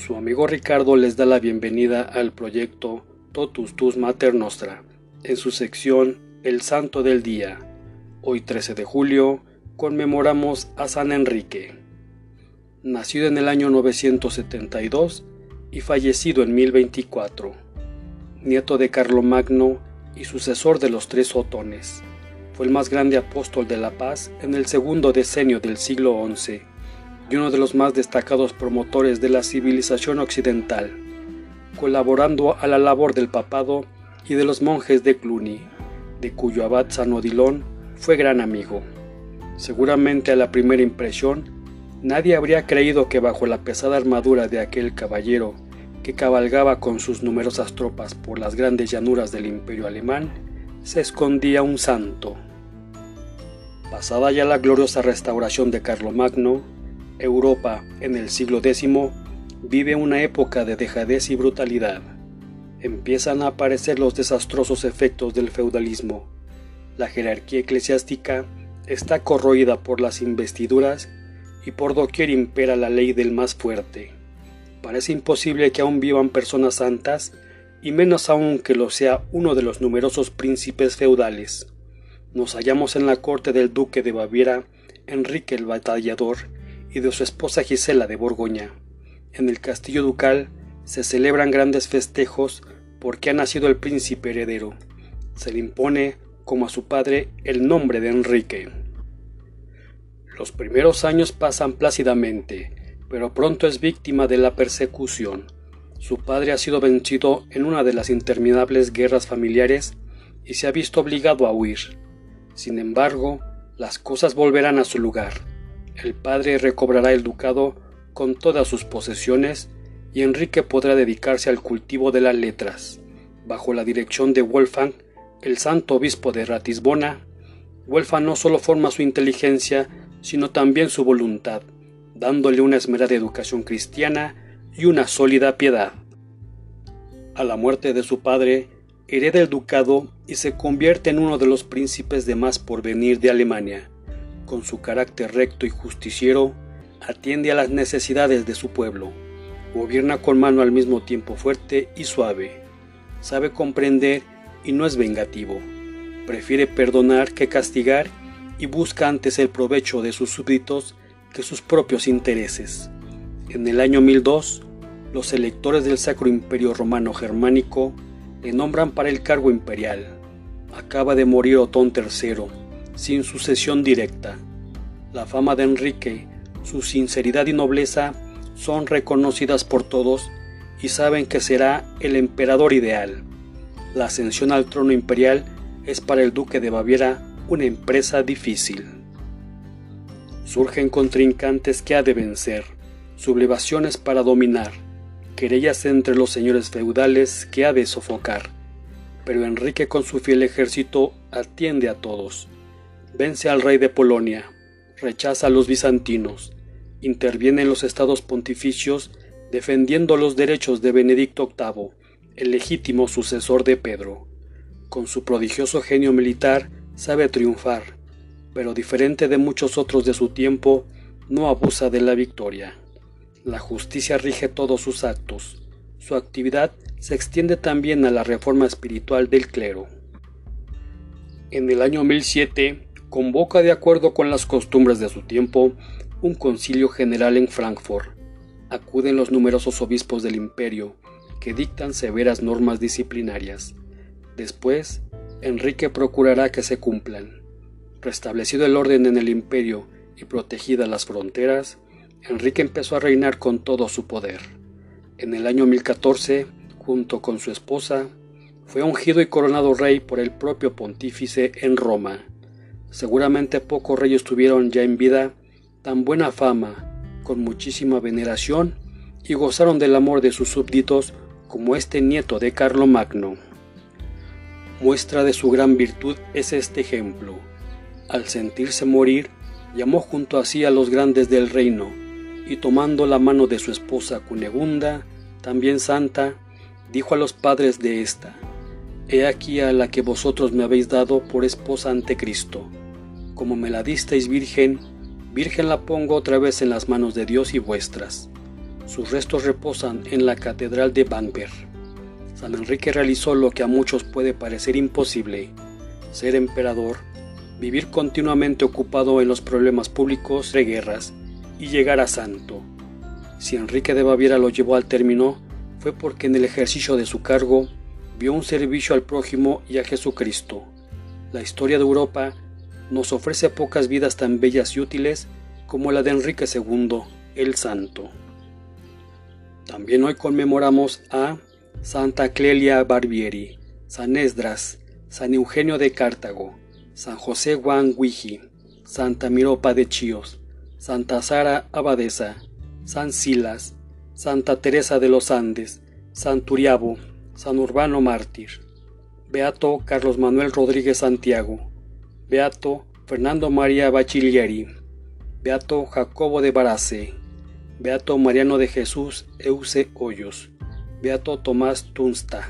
Su amigo Ricardo les da la bienvenida al proyecto Totus Tus Mater Nostra, en su sección El Santo del Día. Hoy 13 de julio conmemoramos a San Enrique. Nacido en el año 972 y fallecido en 1024, nieto de Carlomagno y sucesor de los tres Otones. Fue el más grande apóstol de la paz en el segundo decenio del siglo XI y uno de los más destacados promotores de la civilización occidental, colaborando a la labor del papado y de los monjes de Cluny, de cuyo abad San Odilon fue gran amigo. Seguramente a la primera impresión, nadie habría creído que bajo la pesada armadura de aquel caballero que cabalgaba con sus numerosas tropas por las grandes llanuras del imperio alemán, se escondía un santo. Pasada ya la gloriosa restauración de Carlomagno, Europa en el siglo X vive una época de dejadez y brutalidad. Empiezan a aparecer los desastrosos efectos del feudalismo. La jerarquía eclesiástica está corroída por las investiduras y por doquier impera la ley del más fuerte. Parece imposible que aún vivan personas santas y menos aún que lo sea uno de los numerosos príncipes feudales. Nos hallamos en la corte del duque de Baviera, Enrique el Batallador, y de su esposa Gisela de Borgoña. En el castillo ducal se celebran grandes festejos porque ha nacido el príncipe heredero. Se le impone, como a su padre, el nombre de Enrique. Los primeros años pasan plácidamente, pero pronto es víctima de la persecución. Su padre ha sido vencido en una de las interminables guerras familiares y se ha visto obligado a huir. Sin embargo, las cosas volverán a su lugar el padre recobrará el ducado con todas sus posesiones y Enrique podrá dedicarse al cultivo de las letras. Bajo la dirección de Wolfgang, el santo obispo de Ratisbona, Wolfgang no solo forma su inteligencia, sino también su voluntad, dándole una esmerada educación cristiana y una sólida piedad. A la muerte de su padre, hereda el ducado y se convierte en uno de los príncipes de más porvenir de Alemania con su carácter recto y justiciero, atiende a las necesidades de su pueblo, gobierna con mano al mismo tiempo fuerte y suave, sabe comprender y no es vengativo, prefiere perdonar que castigar y busca antes el provecho de sus súbditos que sus propios intereses. En el año 1002, los electores del Sacro Imperio Romano Germánico le nombran para el cargo imperial. Acaba de morir Otón III, sin sucesión directa. La fama de Enrique, su sinceridad y nobleza son reconocidas por todos y saben que será el emperador ideal. La ascensión al trono imperial es para el duque de Baviera una empresa difícil. Surgen contrincantes que ha de vencer, sublevaciones para dominar, querellas entre los señores feudales que ha de sofocar. Pero Enrique con su fiel ejército atiende a todos vence al rey de Polonia, rechaza a los bizantinos, interviene en los estados pontificios defendiendo los derechos de Benedicto VIII, el legítimo sucesor de Pedro. Con su prodigioso genio militar sabe triunfar, pero diferente de muchos otros de su tiempo, no abusa de la victoria. La justicia rige todos sus actos. Su actividad se extiende también a la reforma espiritual del clero. En el año 1007, convoca de acuerdo con las costumbres de su tiempo un concilio general en Frankfurt. Acuden los numerosos obispos del imperio, que dictan severas normas disciplinarias. Después, Enrique procurará que se cumplan. Restablecido el orden en el imperio y protegidas las fronteras, Enrique empezó a reinar con todo su poder. En el año 1014, junto con su esposa, fue ungido y coronado rey por el propio pontífice en Roma. Seguramente pocos reyes tuvieron ya en vida tan buena fama, con muchísima veneración, y gozaron del amor de sus súbditos como este nieto de Carlomagno. Muestra de su gran virtud es este ejemplo. Al sentirse morir, llamó junto a sí a los grandes del reino, y tomando la mano de su esposa Cunegunda, también santa, dijo a los padres de ésta, He aquí a la que vosotros me habéis dado por esposa ante Cristo como me la disteis virgen, virgen la pongo otra vez en las manos de Dios y vuestras. Sus restos reposan en la Catedral de Bamberg. San Enrique realizó lo que a muchos puede parecer imposible, ser emperador, vivir continuamente ocupado en los problemas públicos de guerras y llegar a santo. Si Enrique de Baviera lo llevó al término, fue porque en el ejercicio de su cargo vio un servicio al prójimo y a Jesucristo. La historia de Europa nos ofrece pocas vidas tan bellas y útiles como la de Enrique II, el Santo. También hoy conmemoramos a Santa Clelia Barbieri, San Esdras, San Eugenio de Cartago, San José Juan Huiji, Santa Miropa de Chíos, Santa Sara Abadesa, San Silas, Santa Teresa de los Andes, San Turiabo, San Urbano Mártir, Beato Carlos Manuel Rodríguez Santiago, Beato Fernando María Bachilieri, Beato Jacobo de Barace, Beato Mariano de Jesús Euse Hoyos, Beato Tomás Tunsta.